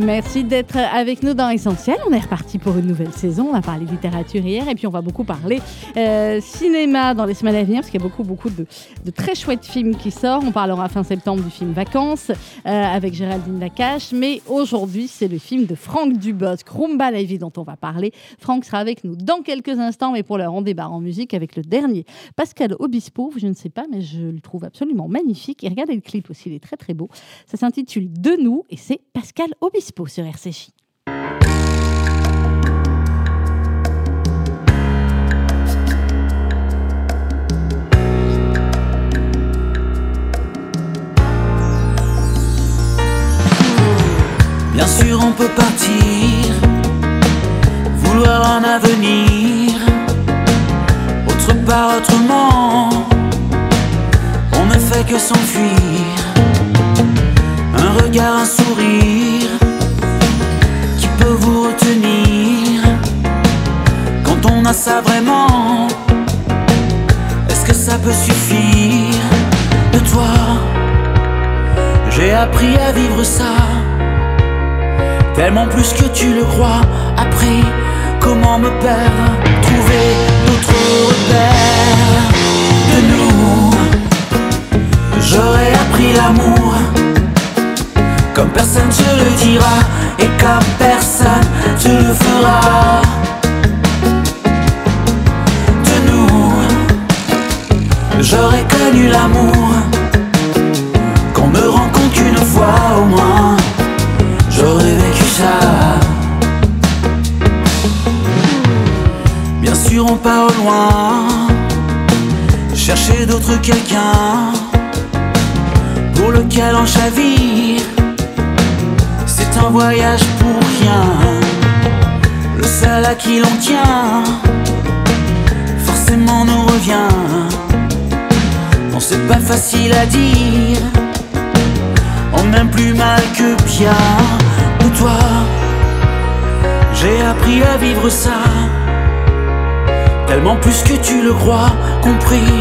Merci d'être avec nous dans Essentiel. On est reparti pour une nouvelle saison. On a parlé littérature hier et puis on va beaucoup parler euh, cinéma dans les semaines à venir parce qu'il y a beaucoup, beaucoup de, très chouettes films qui sortent. On parlera fin septembre du film Vacances euh, avec Géraldine Nakache. Mais aujourd'hui, c'est le film de Franck Dubosc, Rumba la vie dont on va parler. Franck sera avec nous dans quelques instants, mais pour l'heure, on débarre en musique avec le dernier Pascal Obispo. Je ne sais pas, mais je le trouve absolument magnifique. Et regardez le clip aussi, il est très, très beau. Ça s'intitule De nous et c'est Pascal Obispo sur RCJ. Bien sûr, on peut partir, vouloir un avenir, autre part, autrement. On ne fait que s'enfuir, ça tellement plus que tu le crois. Après, comment me perdre? Trouver d'autres repères de nous. J'aurais appris l'amour comme personne te le dira et comme personne te le fera. De nous, j'aurais connu l'amour qu'on me au moins. J'aurais vécu ça. Bien sûr, on part au loin, chercher d'autres quelqu'un pour lequel on chavire un voyage pour rien. Le seul à qui l'on tient, forcément nous revient. Non, c'est pas facile à dire. Aime plus mal que bien. Ou toi, j'ai appris à vivre ça. Tellement plus que tu le crois, compris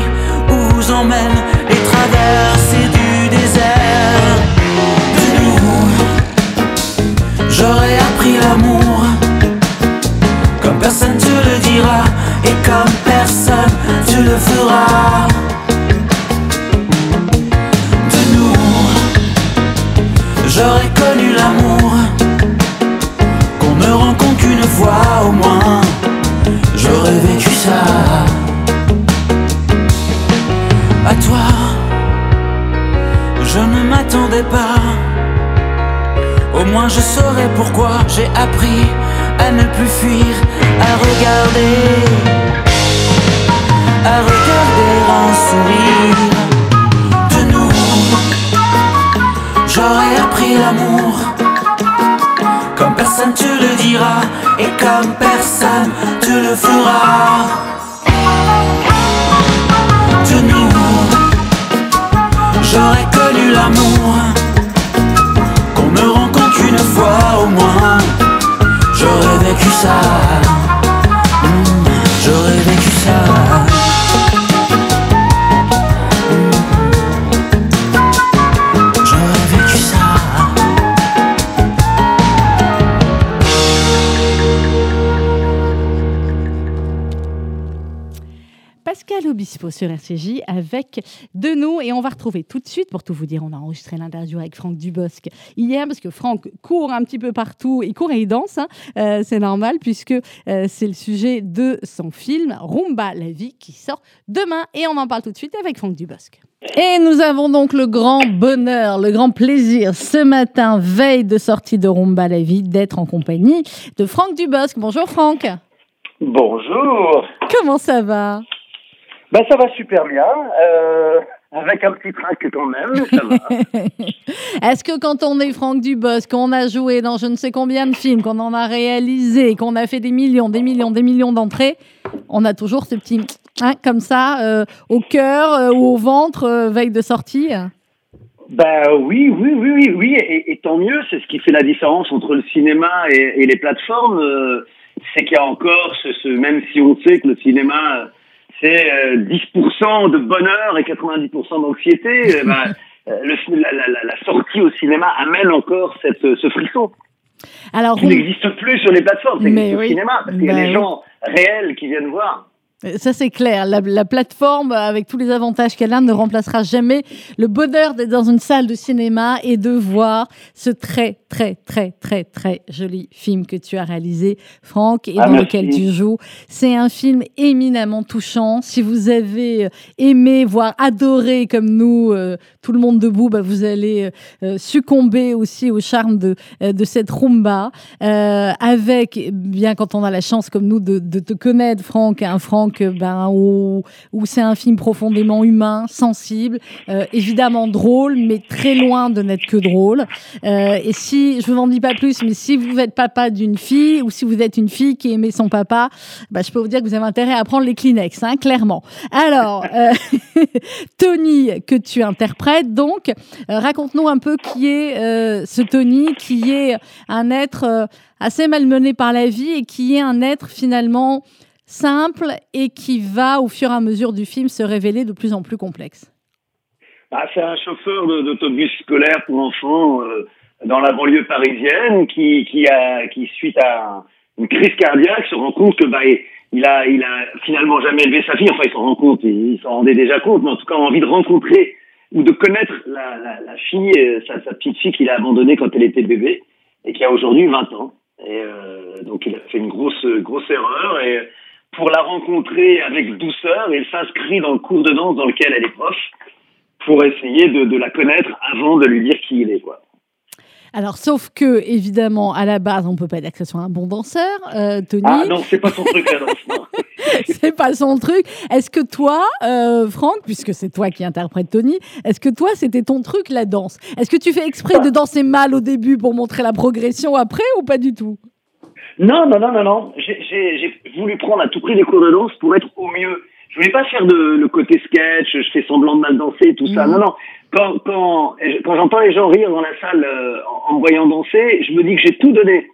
où vous emmène les traversées du désert. J'aurais appris l'amour Comme personne te le dira Et comme personne te le fera J'aurais connu l'amour Qu'on ne rencontre qu'une fois au moins. J'aurais vécu ça. À toi Je ne m'attendais pas. Au moins je saurais pourquoi j'ai appris à ne plus fuir, à regarder, à regarder un sourire l'amour, comme personne te le dira et comme personne te le fera. De nous, j'aurais connu l'amour une fois au moins, j'aurais vécu ça. Hmm, j'aurais vécu ça. Sur RCJ avec de nous et on va retrouver tout de suite, pour tout vous dire, on a enregistré l'interview avec Franck Dubosc hier parce que Franck court un petit peu partout, il court et il danse, hein. euh, c'est normal puisque euh, c'est le sujet de son film Rumba la vie qui sort demain et on en parle tout de suite avec Franck Dubosc. Et nous avons donc le grand bonheur, le grand plaisir ce matin, veille de sortie de Rumba la vie, d'être en compagnie de Franck Dubosc. Bonjour Franck. Bonjour. Comment ça va? Ben, ça va super bien, euh, avec un petit trac quand même, ça va. Est-ce que quand on est Franck Dubosc, qu'on a joué dans je ne sais combien de films, qu'on en a réalisé, qu'on a fait des millions, des millions, des millions d'entrées, on a toujours ce petit hein, comme ça euh, au cœur euh, ou au ventre veille de sortie Bah oui, oui, oui, oui, oui, et, et tant mieux. C'est ce qui fait la différence entre le cinéma et, et les plateformes. c'est qu'il y a encore ce, ce, même si on sait que le cinéma c'est euh, 10% de bonheur et 90% d'anxiété, euh, bah, euh, le, la, la, sortie au cinéma amène encore cette, ce frisson Alors, qui on- n'existe plus sur les plateformes, existe oui. au cinéma parce qu'il y a Bah des gens réels qui viennent voir. Ça, c'est clair. La, la plateforme, avec tous les avantages qu'elle a, ne remplacera jamais le bonheur d'être dans une salle de cinéma et de voir ce très, très, très, très, très joli film que tu as réalisé, Franck, et Ah, dans merci. lequel tu joues. C'est un film éminemment touchant. Si vous avez aimé, voire adoré, comme nous, euh, tout le monde debout, bah, vous allez euh, succomber aussi au charme de, euh, de cette rumba. Euh, avec, bien quand on a la chance, comme nous, de, de te connaître, Franck, un Franck ben, où, c'est un film profondément humain, sensible, euh, évidemment drôle, mais très loin de n'être que drôle. Euh, et si, je vous en dis pas plus, mais si vous êtes papa d'une fille ou si vous êtes une fille qui aimait son papa, bah, je peux vous dire que vous avez intérêt à prendre les Kleenex, hein, clairement. Alors, euh, Tony, que tu interprètes, donc, raconte-nous un peu qui est ce Tony, qui est un être assez malmené par la vie et qui est un être finalement simple et qui va, au fur et à mesure du film, se révéler de plus en plus complexe. Bah, c'est un chauffeur d'autobus scolaire pour enfants euh, dans la banlieue parisienne qui, qui, a, qui suite à une crise cardiaque, se rend compte que bah, il il a finalement jamais élevé sa fille. Enfin, il s'en rend compte, il, il s'en rendait déjà compte, mais en tout cas, envie de rencontrer ou de connaître la, la, fille, euh, sa, sa petite fille qu'il a abandonnée quand elle était bébé et qui a aujourd'hui 20 ans. Et euh, donc, il a fait une grosse, grosse erreur et pour la rencontrer avec douceur, il s'inscrit dans le cours de danse dans lequel elle est prof pour essayer de, de la connaître avant de lui dire qui il est, quoi. Alors, sauf que, évidemment, à la base, on peut pas dire que ce soit un bon danseur, euh, Tony. Ah non, c'est pas son truc la danse. c'est pas son truc. Est-ce que toi, euh, Franck, puisque c'est toi qui interprète Tony, est-ce que toi, c'était ton truc, la danse? Est-ce que tu fais exprès de danser mal au début pour montrer la progression après ou pas du tout? Non, non, non, non, non. J'ai- J'ai j'ai voulu prendre à tout prix des cours de danse pour être au mieux. Je voulais pas faire de, le côté sketch, je fais semblant de mal danser, tout ça. Mhm. Non, non. Quand, quand, quand j'entends les gens rire dans la salle euh, en, me voyant danser, je me dis que j'ai tout donné.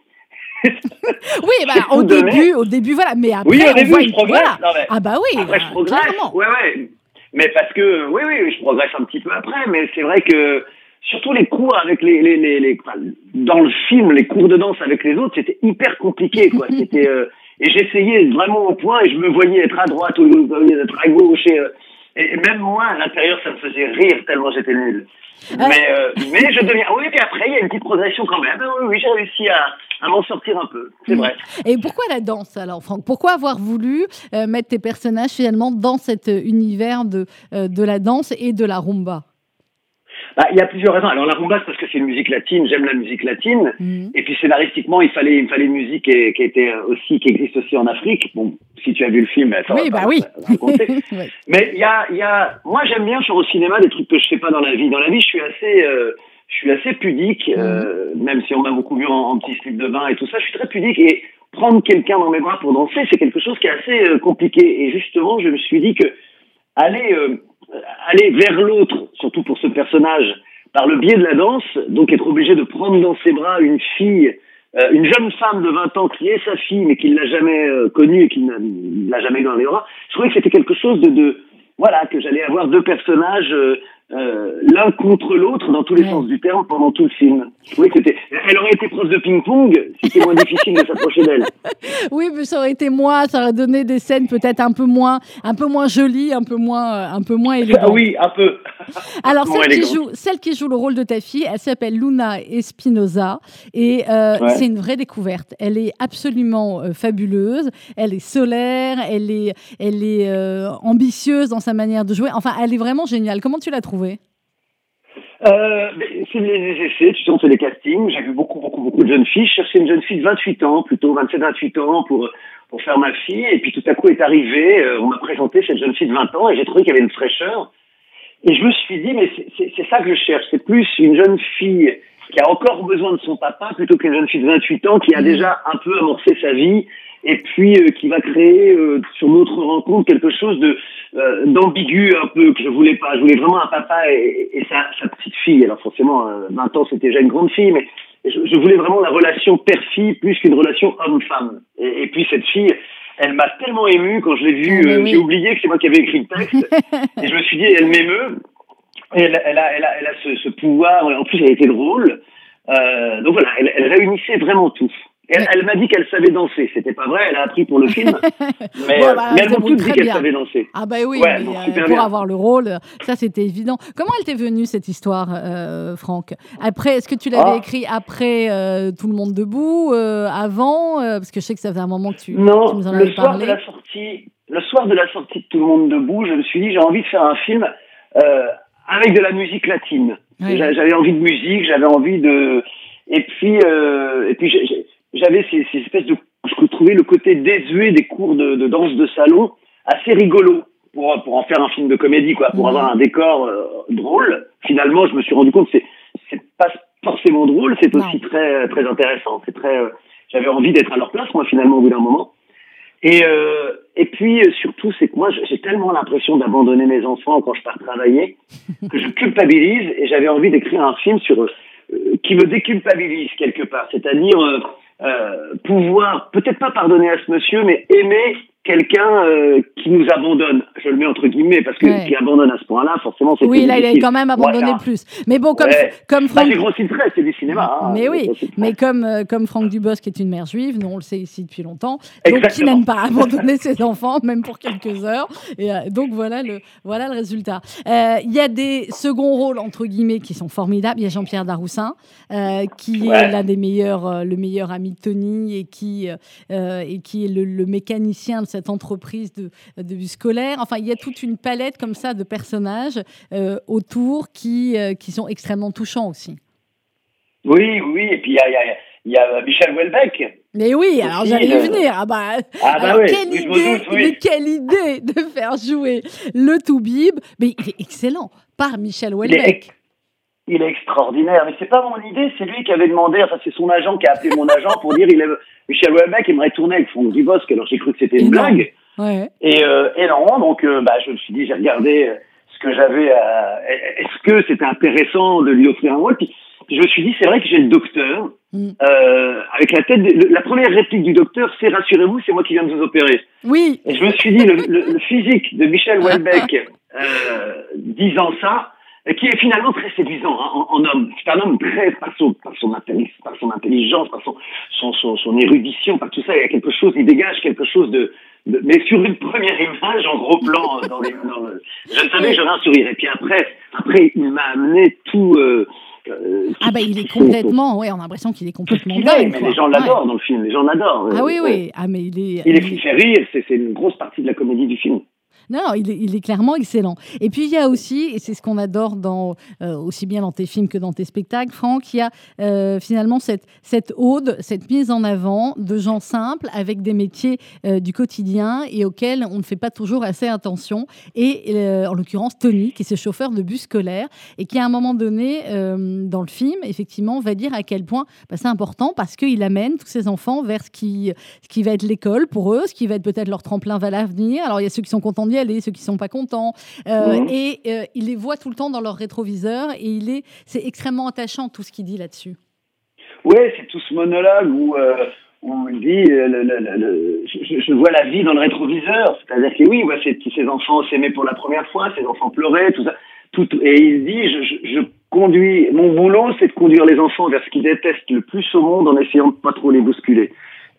Oui, bah, au donné. début, au début, voilà. Mais après, Oui, au début, voit je progresse. voilà. Non, mais- Ah bah oui, Après, je bah, progresse. clairement. Ouais, ouais. Mais parce que, oui, oui, je progresse un petit peu après, mais c'est vrai que, surtout les cours avec les, les, les, les- enfin, dans le film, les cours de danse avec les autres, c'était hyper compliqué, quoi. C'était, euh, et j'essayais vraiment au point et je me voyais être à droite ou être à gauche et, euh, et même moi, à l'intérieur, ça me faisait rire tellement j'étais nul. Ah. Mais, euh, mais je deviens, oui, puis après, il y a une petite progression quand même. Oui, oui, j'ai réussi à, à m'en sortir un peu. C'est vrai. Et pourquoi la danse alors, Franck? Pourquoi avoir voulu mettre tes personnages finalement dans cet univers de, de la danse et de la rumba? Bah, il y a plusieurs raisons. Alors, la rumba, c'est parce que c'est une musique latine. J'aime la musique latine. Mhm. Et puis scénaristiquement, il fallait, il fallait une musique qui, qui était aussi, qui existe aussi en Afrique. Bon, si tu as vu le film, ça Oui, va bah pas- oui. raconter. Ouais. Mais il y a, il y a, moi j'aime bien faire au cinéma des trucs que je fais pas dans la vie. Dans la vie, je suis assez, euh, je suis assez pudique, euh, même si on m'a beaucoup vu en, en petit slip de bain et tout ça. Je suis très pudique et prendre quelqu'un dans mes bras pour danser, c'est quelque chose qui est assez euh, compliqué. Et justement, je me suis dit que aller, euh, aller vers l'autre, surtout pour ce personnage, par le biais de la danse, donc être obligé de prendre dans ses bras une fille, euh, une jeune femme de 20 ans qui est sa fille, mais qui ne l'a jamais euh, connue et qui ne l'a jamais dans les bras, je trouvais que c'était quelque chose de, voilà, que j'allais avoir deux personnages euh, euh, l'un contre l'autre dans tous les Ouais. sens du terme pendant tout le film. Que c'était, elle aurait été prof de ping-pong, c'était moins difficile de s'approcher d'elle. Oui, mais ça aurait été moi, ça aurait donné des scènes peut-être un peu moins, un peu moins jolies, un peu moins, euh, un peu moins élégantes. Ah oui, un peu. Alors Moins celle qui joue, celle qui joue le rôle de ta fille, elle s'appelle Luna Espinosa et euh, Ouais. c'est une vraie découverte. Elle est absolument euh, fabuleuse. Elle est solaire, elle est, elle est ambitieuse dans sa manière de jouer. Enfin, elle est vraiment géniale. Comment tu l'as trouvée Euh, c'est les essais, tu sais, on fait des castings. J'ai vu beaucoup, beaucoup, beaucoup de jeunes filles. Je cherchais une jeune fille de 28 ans, plutôt 27, 28 ans pour, pour faire ma fille. Et puis tout à coup est arrivé, euh, on m'a présenté cette jeune fille de 20 ans et j'ai trouvé qu'il y avait une fraîcheur. Et je me suis dit, mais c'est- ça que je cherche. C'est plus une jeune fille qui a encore besoin de son papa plutôt qu'une jeune fille de 28 ans qui a déjà un peu amorcé sa vie et puis euh, qui va créer euh, sur notre rencontre quelque chose de euh, d'ambigu un peu que je voulais pas. Je voulais vraiment un papa et, et sa, sa, petite fille. Alors forcément, 20 ans c'était déjà une grande fille, mais je, je voulais vraiment la relation père-fille plus qu'une relation homme-femme. Et, et, puis cette fille, elle m'a tellement ému quand je l'ai vue. Ah, oui. J'ai oublié que c'est moi qui avais écrit le texte et je me suis dit, elle m'émeut. Elle, elle, a, elle, a, elle a ce, ce pouvoir. En plus, elle était drôle. Euh, donc voilà, elle, elle réunissait vraiment tout. Elle, elle m'a dit qu'elle savait danser. C'était pas vrai, elle a appris pour le film. Mais, Bon, bah, mais elles m'ont toutes dit qu'elle savait danser. Ah bah oui, Ouais, mais, non, euh, pour bien. avoir le rôle, ça c'était évident. Comment elle t'est venue cette histoire, euh, Franck? Après, est-ce que tu l'avais Ah. écrit après euh, Tout le monde debout, avant Parce que je sais que ça faisait un moment que tu, tu Non, nous en le avais soir parlé. de la sortie, le soir de la sortie de Tout le monde debout, je me suis dit j'ai envie de faire un film avec de la musique latine. J'avais envie de musique, j'avais envie de et puis et puis j'ai- j'avais ces, ces espèces de je trouvais le côté désuet des cours de, de danse de salon assez rigolo pour pour en faire un film de comédie quoi, pour Mhm. avoir un décor euh, drôle. Finalement, je me suis rendu compte que c'est c'est pas forcément drôle, c'est aussi très très intéressant, c'est très euh, j'avais envie d'être à leur place moi finalement au bout d'un moment. Et, euh, et puis euh, surtout, c'est que moi, j'ai tellement l'impression d'abandonner mes enfants quand je pars travailler que je culpabilise et j'avais envie d'écrire un film sur euh, qui me déculpabilise quelque part, c'est-à-dire euh, euh, pouvoir peut-être pas pardonner à ce monsieur, mais aimer quelqu'un euh, qui nous abandonne. Je le mets entre guillemets parce que Ouais. qui abandonne à ce point-là, forcément, c'est Oui, là, il a difficile. quand même abandonné Voilà. plus. Mais bon, comme, Ouais. comme Bah, Franck... j'ai grossi le trait, c'est du cinéma. hein. Mais oui, mais comme, euh, comme Franck Dubosc qui est une mère juive, nous on le sait ici depuis longtemps, donc qui n'aime pas abandonner ses enfants, même pour quelques heures. Et euh, donc voilà le, voilà le résultat. Il y a des seconds rôles, entre guillemets, qui sont formidables. Il y a Jean-Pierre Daroussin, qui est l'un des meilleurs, le meilleur ami de Tony et qui, et qui est le, le mécanicien de cette entreprise de, de bus scolaire. Enfin, il y a toute une palette comme ça de personnages euh, autour qui, euh, qui sont extrêmement touchants aussi. Oui, oui, et puis il y a, il y, a, il y a Michel Houellebecq. Mais oui, alors j'allais y euh, venir. Ah bah, Ah bah alors, oui, quelle oui, idée, doute, oui. mais quelle idée de faire jouer le Toubib. Mais il est excellent par Michel Houellebecq. Il est extraordinaire, mais c'est pas mon idée, c'est lui qui avait demandé, enfin c'est son agent qui a appelé mon agent pour dire il est, Michel Houellebecq aimerait tourner avec Franck Dubosc, alors j'ai cru que c'était une blague. Ouais. Et, euh, et non, donc euh, bah, je me suis dit, j'ai regardé euh, ce que j'avais à... Est-ce que c'était intéressant de lui offrir un rôle? Puis, puis je me suis dit, c'est vrai que j'ai le docteur, Mm. euh, avec la tête... de- la première réplique du docteur, c'est « Rassurez-vous, c'est moi qui viens de vous opérer ». Oui, Et je me suis dit, le, le- le physique de Michel Houellebecq disant ça, qui est finalement très séduisant hein, en, en homme. C'est un homme très, par son, par son, par son intelligence, par son, son, son, son érudition, par tout ça, il y a quelque chose, il dégage quelque chose de... de- mais sur une première image, en gros plan, euh, dans les, dans le- je savais que j'aurais un sourire. Et puis après, après il m'a amené tout... Euh, euh, ah bah il est complètement, ouais, on a l'impression qu'il est complètement est, dingue. mais quoi. les gens Ouais. l'adorent dans le film, les gens l'adorent. Ah oui, Euh, oui. Ah mais il est. Il est qui fait rire, c'est c'est une grosse partie de la comédie du film. Non, il est, clairement excellent. Et puis il y a aussi, et c'est ce qu'on adore dans, euh, aussi bien dans tes films que dans tes spectacles, Franck, il y a euh, finalement cette, cette ode, cette mise en avant de gens simples avec des métiers euh, du quotidien et auxquels on ne fait pas toujours assez attention. Et en l'occurrence, Tony, qui est ce chauffeur de bus scolaire et qui à un moment donné, dans le film, effectivement, va dire à quel point bah, c'est important parce qu'il amène tous ces enfants vers ce qui, ce qui va être l'école pour eux, ce qui va être peut-être leur tremplin vers l'avenir. Alors il y a ceux qui sont contents d'y aller, ceux qui sont pas contents, Euh, et euh, il les voit tout le temps dans leur rétroviseur et il est, c'est extrêmement attachant tout ce qu'il dit là-dessus. Ouais, c'est tout ce monologue où, euh, où il dit euh, le, le, le, le- je, je vois la vie dans le rétroviseur. C'est-à-dire que oui, il voit ces, ces enfants s'aimer pour la première fois, ces enfants pleurer, tout ça. Tout, et il dit je, je, je conduis, mon boulot, c'est de conduire les enfants vers ce qu'ils détestent le plus au monde en essayant de pas trop les bousculer.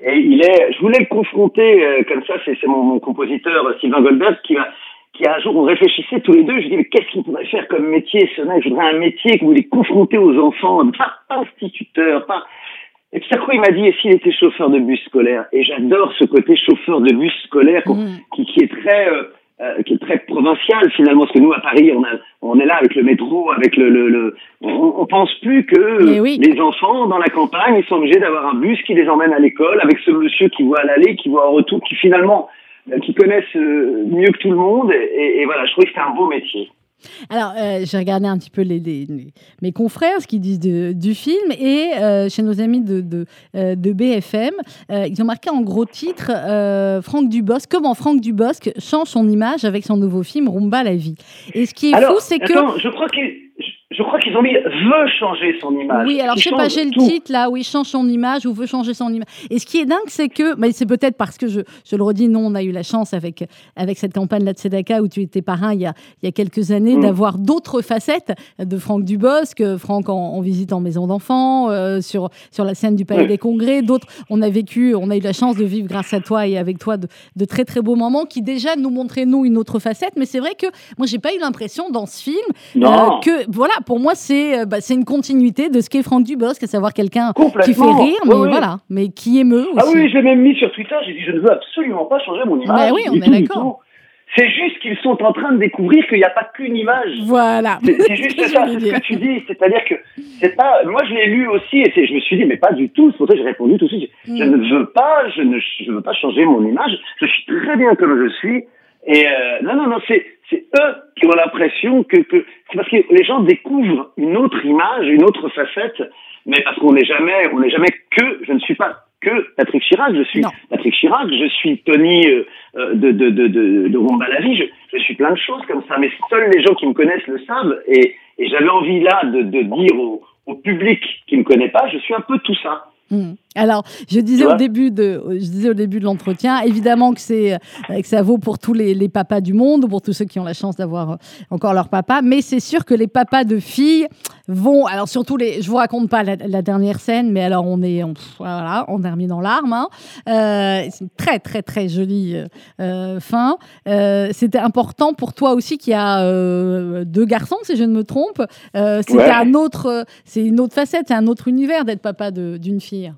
Et il est, je voulais le confronter euh, comme ça, c'est mon, mon compositeur euh, Sylvain Goldberg qui va qui un jour on réfléchissait tous les deux, je dis mais qu'est-ce qu'il pourrait faire comme métier? Ce mec Je voudrais un métier où il est confronté aux enfants, pas, pas instituteur, pas. Et puis, ça coup, il m'a dit, et s'il était chauffeur de bus scolaire? Et j'adore ce côté chauffeur de bus scolaire Mhm. qui, qui est très, euh, euh, qui est très provincial finalement, parce que nous à Paris, on, a, on est là avec le métro, avec le, le, le- on, on pense plus que oui. les enfants dans la campagne, ils sont obligés d'avoir un bus qui les emmène à l'école, avec ce monsieur qui voit à l'aller, qui voit en retour, qui finalement, euh, qui connaissent euh, mieux que tout le monde. Et, et voilà, je trouvais que c'était un beau métier. Alors, euh, j'ai regardé un petit peu les, les- les- mes confrères, ce qu'ils disent de- du film, et euh, chez nos amis de, de, euh, de BFM, ils ont marqué en gros titre Franck Dubosc, comment Franck Dubosc change son image avec son nouveau film Rumba la vie. Et ce qui est Alors, fou, c'est que... je crois qu'ils, je- crois qu'ils ont mis veut changer son image. Oui, alors Ils je sais pas, j'ai le titre là, oui, change son image ou veut changer son image. Et ce qui est dingue, c'est que, mais c'est peut-être parce que je, je le redis, non, on a eu la chance avec, avec cette campagne là de Tzedaka où tu étais parrain il y a, il y a quelques années Mm. d'avoir d'autres facettes de Franck Dubosc, euh, Franck en, en visite en maison d'enfants, euh, sur, sur la scène du Palais Ouais. des Congrès, d'autres. On a vécu, on a eu la chance de vivre grâce à toi et avec toi de, de très très beaux moments qui déjà nous montraient nous une autre facette. Mais c'est vrai que moi j'ai pas eu l'impression dans ce film euh, que voilà, pour moi, c'est euh, bah, une continuité de ce qu'est Franck Dubosc, à savoir quelqu'un qui fait rire, mais oui. voilà, mais qui émeut aussi. Ah oui, je l'ai même mis sur Twitter. J'ai dit, je ne veux absolument pas changer mon image. Bah oui, on est d'accord. C'est juste qu'ils sont en train de découvrir qu'il n'y a pas qu'une image. Voilà. C'est juste que ça, ce que tu dis. C'est-à-dire que c'est pas. Moi, je l'ai lu aussi et je me suis dit, mais pas du tout. C'est pour ça que j'ai répondu tout de suite. Je Mm. ne veux pas, je ne je veux pas changer mon image. Je suis très bien comme je suis. Et euh, non, non, non, c'est c'est eux qui ont l'impression que, que c'est parce que les gens découvrent une autre image, une autre facette, mais parce qu'on n'est jamais, on n'est jamais que. Je ne suis pas que Patrick Chirac. Je suis Non. Patrick Chirac. Je suis Tony euh, euh, de de de de, de Rumba la vie. Je, je suis plein de choses comme ça, mais seuls les gens qui me connaissent le savent. Et, et j'avais envie là de, de dire au, au public qui me connaît pas, je suis un peu tout ça. Hmm. Alors, je disais au début de, je disais au début de l'entretien, évidemment que c'est euh, que ça vaut pour tous les, les papas du monde, pour tous ceux qui ont la chance d'avoir euh, encore leur papa, mais c'est sûr que les papas de filles vont, alors surtout les, je vous raconte pas la, la dernière scène, mais alors on est, on, voilà, on a remis dans l'arme. hein. Euh, c'est une très très très jolie euh, fin. Euh, C'était important pour toi aussi qu'il y a deux garçons, si je ne me trompe. Ouais. un autre, c'est une autre facette, c'est un autre univers d'être papa de- d'une fille.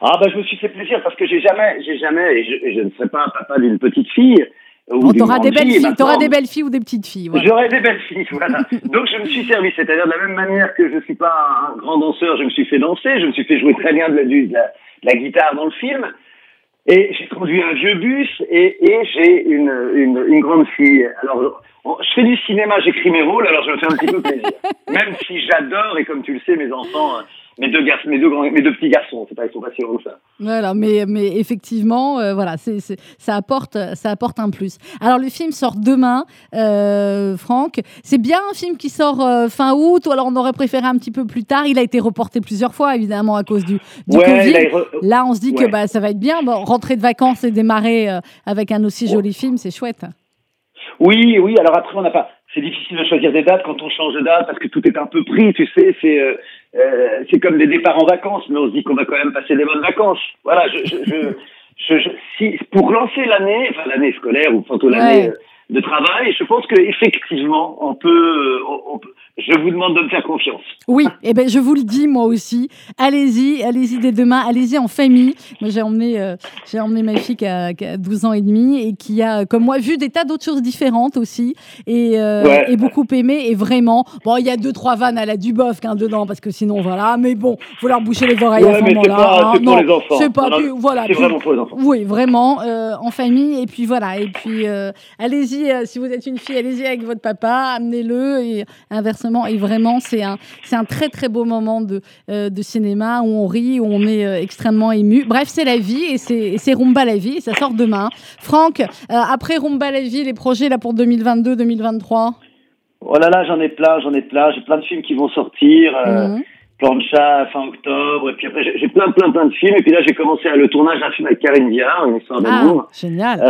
Ah bah je me suis fait plaisir parce que j'ai jamais, j'ai jamais, et je, et je ne serai pas papa d'une petite fille. Ou t'auras des belles fille, filles, t'auras des belles filles ou des petites filles. Voilà. J'aurai des belles filles, voilà. Donc je me suis servi, c'est-à-dire de la même manière que je suis pas un grand danseur, je me suis fait danser, je me suis fait jouer très bien de la, de la, de la guitare dans le film. Et j'ai conduit un vieux bus et, et j'ai une, une, une grande fille. Alors, je fais du cinéma, j'écris mes rôles, alors je me fais un petit peu plaisir. Même si j'adore, et comme tu le sais, mes enfants, mes deux garçons, mes deux, grands, mes deux petits garçons, c'est pas, ils sont pas si grands que ça. Voilà, mais, mais effectivement, euh, voilà, c'est, c'est- ça, apporte, ça apporte un plus. Alors, le film sort demain, euh, Franck. C'est bien un film qui sort euh, fin août, ou alors on aurait préféré un petit peu plus tard. Il a été reporté plusieurs fois, évidemment, à cause du, du Covid. là, il re- Là, on se dit que bah, ça va être bien. Bon, rentrer de vacances et démarrer avec un aussi joli film, c'est chouette. Oui, oui. Alors après, on n'a pas. C'est difficile de choisir des dates quand on change de date parce que tout est un peu pris, tu sais. C'est euh, euh, c'est comme des départs en vacances, mais on se dit qu'on va quand même passer des bonnes vacances. Voilà. Je, je, je, si pour lancer l'année, enfin l'année scolaire ou plutôt l'année Ouais. euh, de travail, je pense que effectivement, on peut, euh, on- on peut- Je vous demande de me faire confiance. Oui, et ben je vous le dis moi aussi. Allez-y, allez-y dès demain, allez-y en famille. Moi j'ai emmené, euh, j'ai emmené ma fille qui a, qui a 12 ans et demi et qui a, comme moi, vu des tas d'autres choses différentes aussi et, euh, Ouais. et beaucoup aimé. Et vraiment, bon, il y a deux trois vannes à la Dubosc hein, dedans parce que sinon voilà. Mais bon, faut leur boucher les oreilles à Ouais, ce mais c'est moment-là. pas- hein. c'est pour Non, les enfants. C'est pas Non, non, plus, voilà. C'est vraiment pour les enfants. oui, vraiment, euh, en famille. Et puis voilà. Et puis, euh, allez-y, euh, si vous êtes une fille, allez-y avec votre papa, amenez-le. Et inversement, et vraiment, c'est un, c'est un très, très beau moment de, euh, de cinéma où on rit, où on est euh, extrêmement ému. Bref, c'est la vie et c'est, c'est Rumba la vie. Et ça sort demain. Franck, euh, après Rumba la vie, les projets là pour 2022-2023 Oh là là, j'en ai plein, j'en ai plein. J'ai plein de films qui vont sortir. Mhm. Plan de chat fin octobre. Et puis après, j'ai plein, plein, plein de films. Et puis là, j'ai commencé à le tournage d'un film avec Karine Viard, une histoire d'amour. Ah, génial.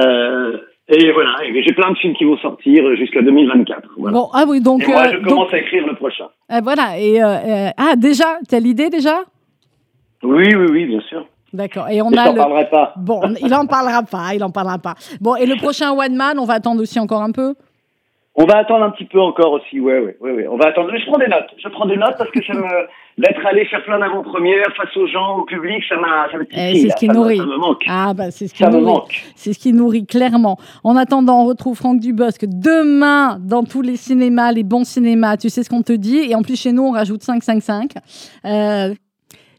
Et voilà, j'ai plein de films qui vont sortir jusqu'à 2024. Voilà. Bon, ah oui, donc. et moi, euh, je donc, commence à écrire le prochain. euh, voilà. Et, euh, euh, ah, déjà, t'as l'idée déjà? Oui, oui, oui, bien sûr. D'accord. Et on Mais a t'en le. pas. Bon, il en parlera pas, il en parlera pas. Bon, et le prochain One Man, on va attendre aussi encore un peu? On va attendre un petit peu encore aussi, ouais, ouais, ouais, ouais. On va attendre. Mais je prends des notes. Je prends des notes parce que ça me, d'être allé faire plein d'avant-premières face aux gens, au public, ça m'a, ça Eh, c'est ce qui nourrit. Ça me manque. Ah, bah, c'est ce qui ça me nourrit. manque. C'est ce qui nourrit clairement. En attendant, on retrouve Franck Dubosc demain dans tous les cinémas, les bons cinémas. Tu sais ce qu'on te dit? Et en plus, chez nous, on rajoute 5, 5, 5. Euh,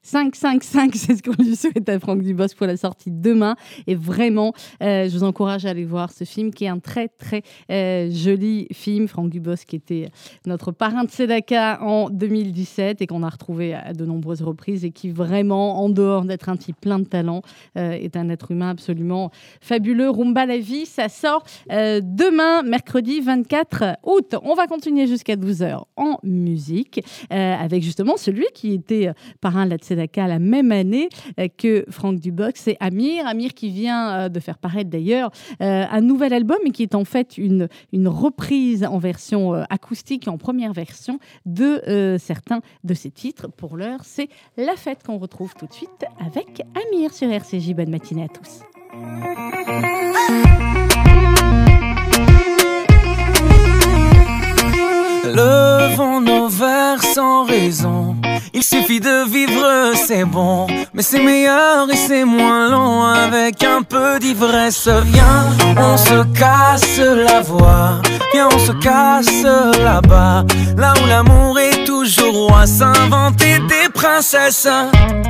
555, c'est ce qu'on lui souhaite à Franck Dubosc pour la sortie demain. Et vraiment, euh, je vous encourage à aller voir ce film qui est un très très euh, joli film. Franck Dubosc qui était notre parrain de Sedaka en 2017 et qu'on a retrouvé à de nombreuses reprises et qui vraiment, en dehors d'être un type plein de talent, euh, est un être humain absolument fabuleux. Rumba la vie, ça sort demain, mercredi 24 août. On va continuer jusqu'à 12h en musique avec justement celui qui était parrain de la la même année que Franck Dubosc, c'est Amir. Amir qui vient de faire paraître d'ailleurs un nouvel album et qui est en fait une, une reprise en version acoustique et en première version de certains de ses titres. Pour l'heure, c'est La Fête qu'on retrouve tout de suite avec Amir sur RCJ. Bonne matinée à tous. Levons nos verres sans raison. De vivre, c'est bon. Mais c'est meilleur et c'est moins long avec un peu d'ivresse. Viens, on se casse la voix. Viens, on se casse là-bas. Là où l'amour est toujours roi. S'inventer des princesses.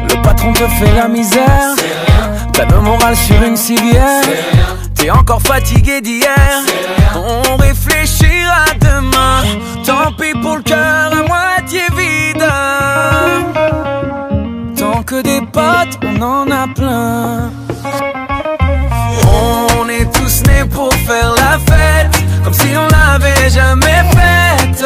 Le patron te fait la misère. T'as le moral sur une civière. T'es encore fatigué d'hier. On réfléchira demain. Tant pis pour le cœur à moitié Tant que des potes, on en a plein. On est tous nés pour faire la fête. Comme si on l'avait jamais faite.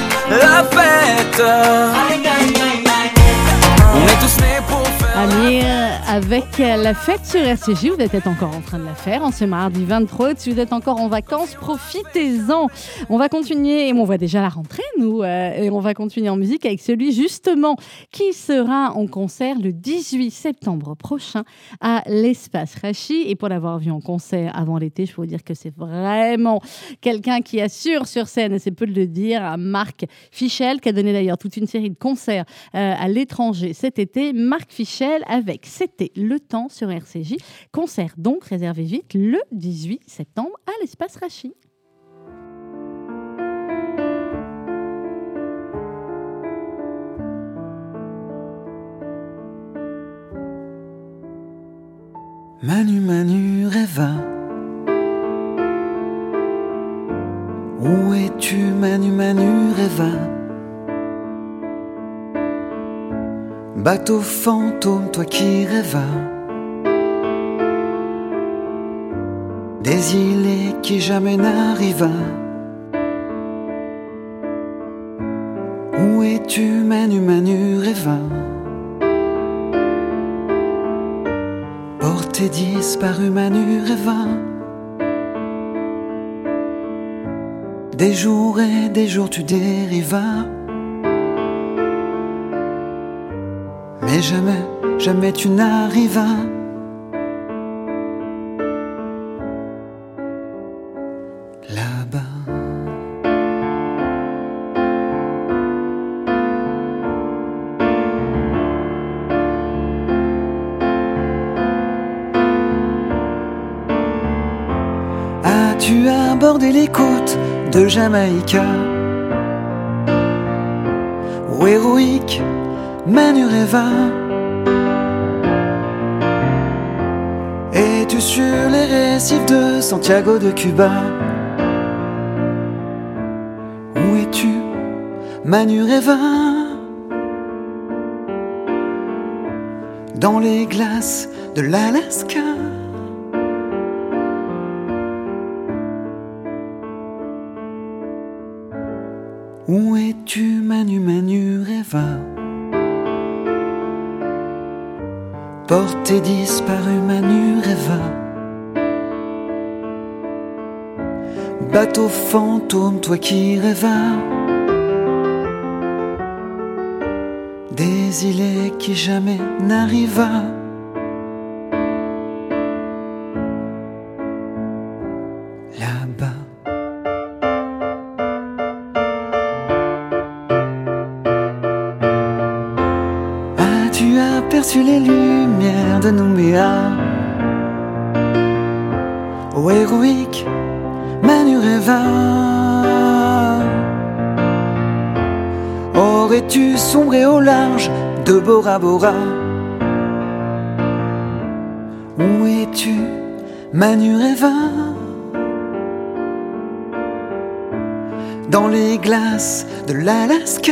La fête. Avec la fête sur RCJ, vous êtes encore en train de la faire en ce mardi 23 août. Si vous êtes encore en vacances, profitez-en. On va continuer, et on voit déjà la rentrée, nous, euh, et on va continuer en musique avec celui justement qui sera en concert le 18 septembre prochain à l'Espace Rachi. Et pour l'avoir vu en concert avant l'été, je peux vous dire que c'est vraiment quelqu'un qui assure sur scène, et c'est peu de le dire, Marc Fichel, qui a donné d'ailleurs toute une série de concerts euh, à l'étranger cet été. Marc Fichel avec C'était le temps sur RCJ. Concert donc réservé vite le 18 septembre à l'Espace Rachi. Manu, Manu. Où es-tu, Manu, Manu? Bateau fantôme, toi qui rêvas. Des îles qui jamais n'arriva. Où es-tu, Manu, Manu, Reva? Porté disparu Manu rêva. Des jours et des jours tu dérivas. Mais jamais, jamais tu n'arrivas. Là-bas. As-tu abordé les côtes de Jamaïca Ou héroïque Manureva Es-tu sur les récifs de Santiago de Cuba? Où es-tu Manureva Dans les glaces de l'Alaska. Où es-tu Manu Manu Reva Porté disparu Manu Reva Bateau fantôme toi qui rêvas. Des qui jamais n'arriva Ô héroïque Manureva Aurais-tu sombré au large de Bora Bora? Où es-tu Manureva Dans les glaces de l'Alaska